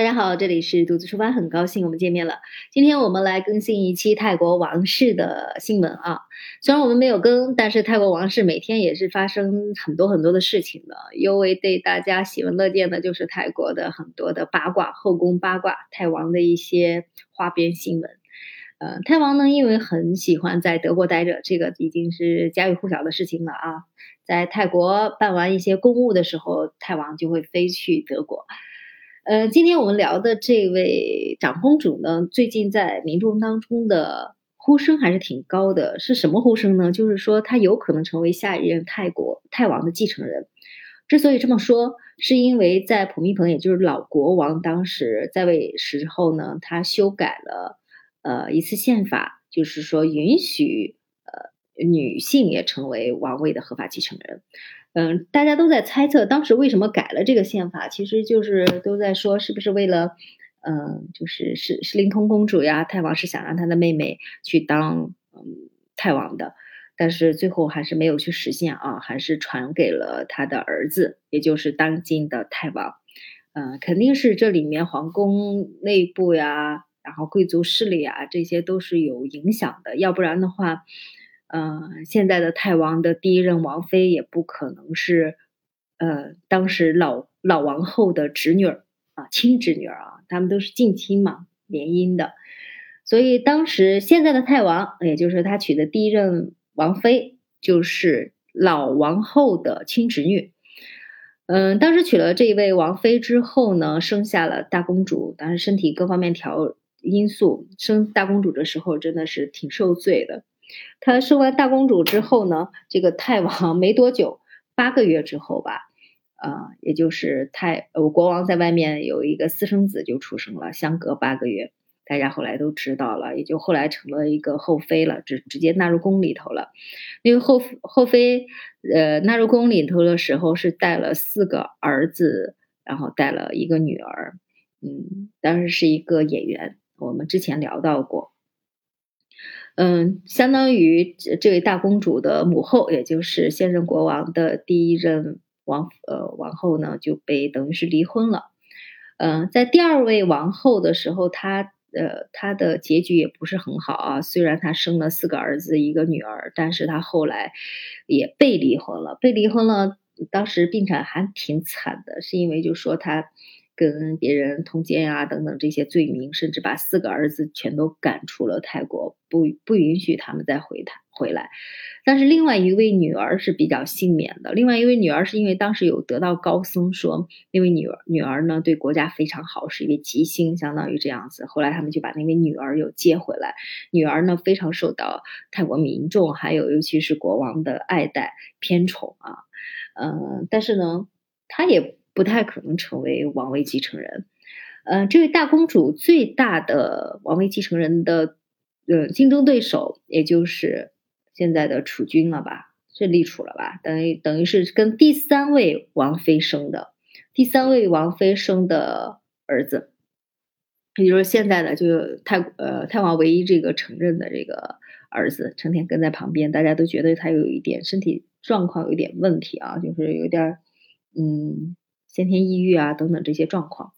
大家好，这里是独自出发，很高兴我们见面了。今天我们来更新一期泰国王室的新闻啊。虽然我们没有更，但是泰国王室每天也是发生很多很多的事情的。尤为对大家喜闻乐见的就是泰国的很多的八卦，后宫八卦，泰王的一些花边新闻。呃，泰王呢，因为很喜欢在德国待着，这个已经是家喻户晓的事情了啊。在泰国办完一些公务的时候，泰王就会飞去德国。呃，今天我们聊的这位长公主呢，最近在民众当中的呼声还是挺高的。是什么呼声呢？就是说她有可能成为下一任泰国泰王的继承人。之所以这么说，是因为在普密蓬，也就是老国王当时在位时候呢，他修改了呃一次宪法，就是说允许呃女性也成为王位的合法继承人。嗯，大家都在猜测当时为什么改了这个宪法，其实就是都在说是不是为了，嗯，就是是是灵通公主呀，泰王是想让他的妹妹去当嗯泰王的，但是最后还是没有去实现啊，还是传给了他的儿子，也就是当今的泰王。嗯，肯定是这里面皇宫内部呀，然后贵族势力啊，这些都是有影响的，要不然的话。嗯，现在的泰王的第一任王妃也不可能是，呃，当时老老王后的侄女儿啊，亲侄女儿啊，他们都是近亲嘛，联姻的。所以当时现在的泰王，也就是他娶的第一任王妃，就是老王后的亲侄女。嗯，当时娶了这一位王妃之后呢，生下了大公主，但是身体各方面条因素，生大公主的时候真的是挺受罪的。他生完大公主之后呢，这个泰王没多久，八个月之后吧，呃，也就是泰呃国王在外面有一个私生子就出生了，相隔八个月，大家后来都知道了，也就后来成了一个后妃了，直直接纳入宫里头了。因为后后妃呃纳入宫里头的时候是带了四个儿子，然后带了一个女儿，嗯，当时是一个演员，我们之前聊到过。嗯，相当于这位大公主的母后，也就是现任国王的第一任王呃王后呢，就被等于是离婚了。嗯，在第二位王后的时候，她呃她的结局也不是很好啊。虽然她生了四个儿子一个女儿，但是她后来也被离婚了。被离婚了，当时病产还挺惨的，是因为就说她。跟别人通奸啊，等等这些罪名，甚至把四个儿子全都赶出了泰国，不不允许他们再回台回来。但是另外一位女儿是比较幸免的。另外一位女儿是因为当时有得到高僧说，那位女儿女儿呢对国家非常好，是一位吉星，相当于这样子。后来他们就把那位女儿又接回来。女儿呢非常受到泰国民众还有尤其是国王的爱戴偏宠啊，嗯，但是呢，她也。不太可能成为王位继承人，呃，这位大公主最大的王位继承人的呃竞争对手，也就是现在的储君了吧？是立储了吧？等于等于是跟第三位王妃生的，第三位王妃生的儿子，也就是现在的就太呃太王唯一这个承认的这个儿子，成天跟在旁边，大家都觉得他有一点身体状况有点问题啊，就是有点嗯。先天抑郁啊，等等这些状况，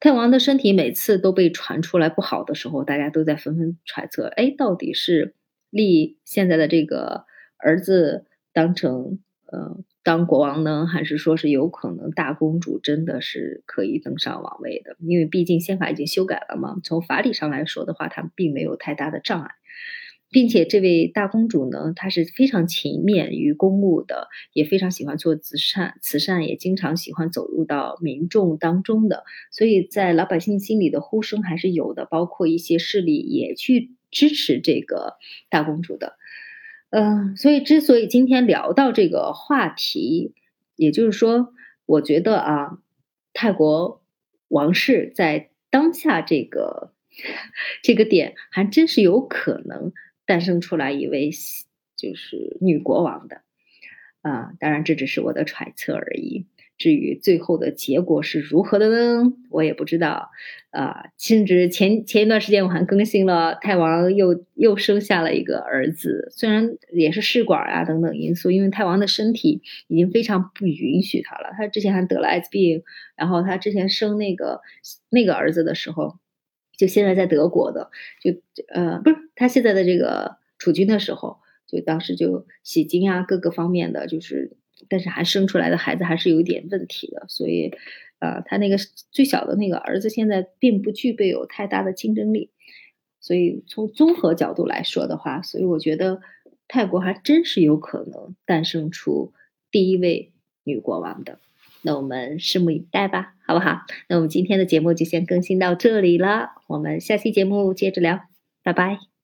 泰王的身体每次都被传出来不好的时候，大家都在纷纷揣测：哎，到底是立现在的这个儿子当成呃当国王呢，还是说是有可能大公主真的是可以登上王位的？因为毕竟宪法已经修改了嘛，从法理上来说的话，他并没有太大的障碍。并且这位大公主呢，她是非常勤勉于公务的，也非常喜欢做慈善，慈善也经常喜欢走入到民众当中的，所以在老百姓心里的呼声还是有的，包括一些势力也去支持这个大公主的。嗯，所以之所以今天聊到这个话题，也就是说，我觉得啊，泰国王室在当下这个 这个点，还真是有可能。诞生出来一位就是女国王的，啊，当然这只是我的揣测而已。至于最后的结果是如何的呢？我也不知道。啊，甚至前前一段时间我还更新了，泰王又又生下了一个儿子，虽然也是试管啊等等因素，因为泰王的身体已经非常不允许他了。他之前还得了艾滋病，然后他之前生那个那个儿子的时候，就现在在德国的，就呃不是他现在的这个储君的时候，就当时就洗精啊各个方面的，就是但是还生出来的孩子还是有一点问题的，所以。呃，他那个最小的那个儿子现在并不具备有太大的竞争力，所以从综合角度来说的话，所以我觉得泰国还真是有可能诞生出第一位女国王的。那我们拭目以待吧，好不好？那我们今天的节目就先更新到这里了，我们下期节目接着聊，拜拜。